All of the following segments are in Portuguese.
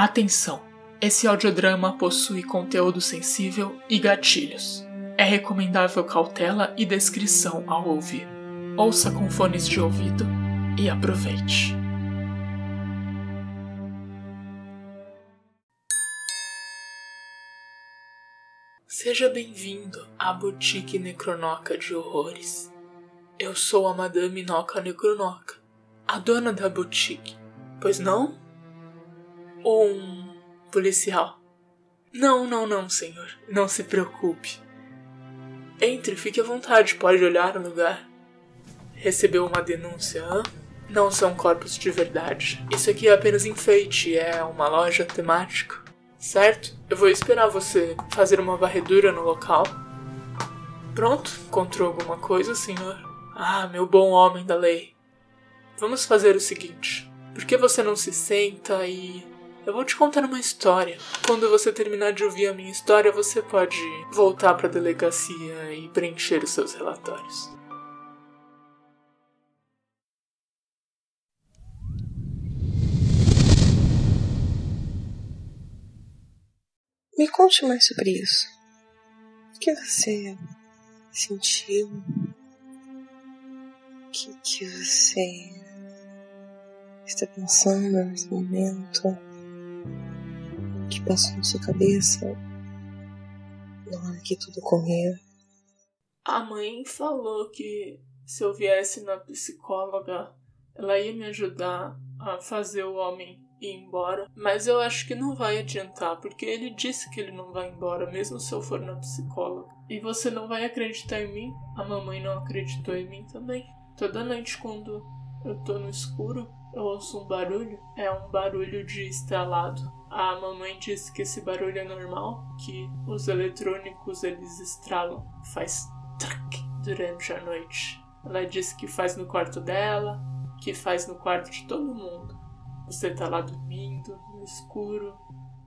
Atenção! Esse audiodrama possui conteúdo sensível e gatilhos. É recomendável cautela e descrição ao ouvir. Ouça com fones de ouvido e aproveite. Seja bem-vindo à Boutique Necronoca de Horrores. Eu sou a Madame Noca Necronoca, a dona da boutique. Pois não? Um policial. Não, não, não, senhor. Não se preocupe. Entre, fique à vontade, pode olhar o lugar. Recebeu uma denúncia, hã? Não são corpos de verdade. Isso aqui é apenas enfeite, é uma loja temática. Certo? Eu vou esperar você fazer uma varredura no local. Pronto? Encontrou alguma coisa, senhor? Ah, meu bom homem da lei. Vamos fazer o seguinte. Por que você não se senta e eu vou te contar uma história. Quando você terminar de ouvir a minha história, você pode voltar para a delegacia e preencher os seus relatórios. Me conte mais sobre isso. O que você sentiu? O que, que você está pensando nesse momento? Que passou na sua cabeça na hora que tudo ocorreu? A mãe falou que se eu viesse na psicóloga, ela ia me ajudar a fazer o homem ir embora. Mas eu acho que não vai adiantar, porque ele disse que ele não vai embora, mesmo se eu for na psicóloga. E você não vai acreditar em mim? A mamãe não acreditou em mim também. Toda noite, quando eu tô no escuro, eu ouço um barulho. É um barulho de estralado. A mamãe disse que esse barulho é normal, que os eletrônicos eles estralam, faz trac durante a noite. Ela disse que faz no quarto dela, que faz no quarto de todo mundo. Você tá lá dormindo, no escuro,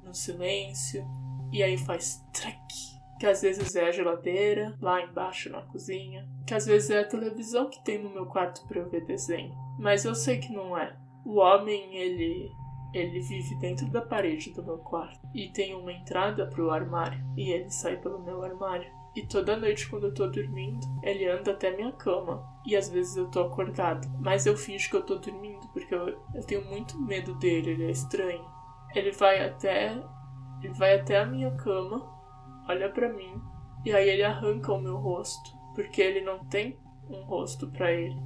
no silêncio, e aí faz trac. Que às vezes é a geladeira, lá embaixo na cozinha, que às vezes é a televisão que tem no meu quarto para eu ver desenho. Mas eu sei que não é. O homem, ele ele vive dentro da parede do meu quarto e tem uma entrada para o armário e ele sai pelo meu armário. E toda noite quando eu tô dormindo, ele anda até minha cama e às vezes eu tô acordado, mas eu finjo que eu tô dormindo porque eu, eu tenho muito medo dele, ele é estranho. Ele vai até ele vai até a minha cama, olha para mim e aí ele arranca o meu rosto, porque ele não tem um rosto para ele.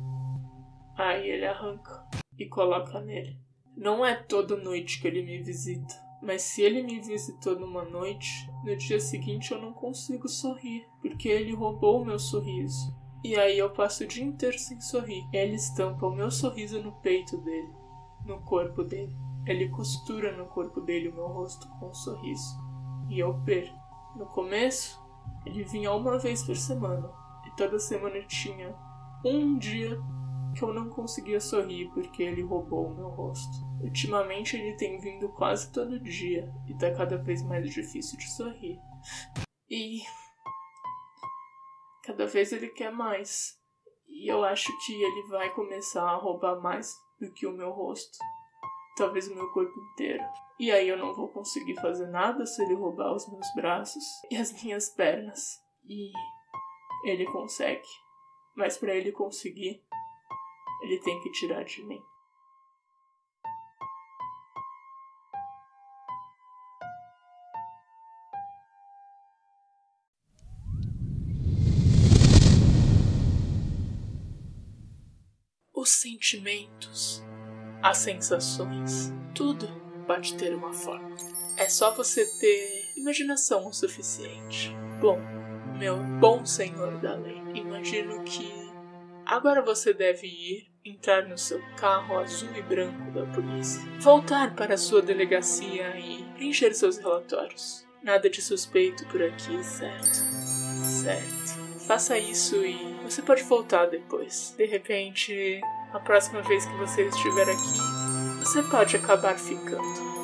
Aí ele arranca e coloca nele. Não é toda noite que ele me visita, mas se ele me visitou numa noite, no dia seguinte eu não consigo sorrir, porque ele roubou o meu sorriso. E aí eu passo o dia inteiro sem sorrir. Ele estampa o meu sorriso no peito dele, no corpo dele. Ele costura no corpo dele o meu rosto com um sorriso. E eu perco. No começo, ele vinha uma vez por semana. E toda semana tinha um dia que eu não conseguia sorrir porque ele roubou o meu rosto. Ultimamente ele tem vindo quase todo dia e tá cada vez mais difícil de sorrir. E cada vez ele quer mais. E eu acho que ele vai começar a roubar mais do que o meu rosto. Talvez o meu corpo inteiro. E aí eu não vou conseguir fazer nada se ele roubar os meus braços e as minhas pernas. E ele consegue. Mas para ele conseguir, ele tem que tirar de mim. Os sentimentos, as sensações, tudo pode ter uma forma. É só você ter imaginação o suficiente. Bom, meu bom senhor da lei, imagino que Agora você deve ir, entrar no seu carro azul e branco da polícia, voltar para sua delegacia e preencher seus relatórios. Nada de suspeito por aqui, certo? Certo. Faça isso e você pode voltar depois. De repente, a próxima vez que você estiver aqui, você pode acabar ficando.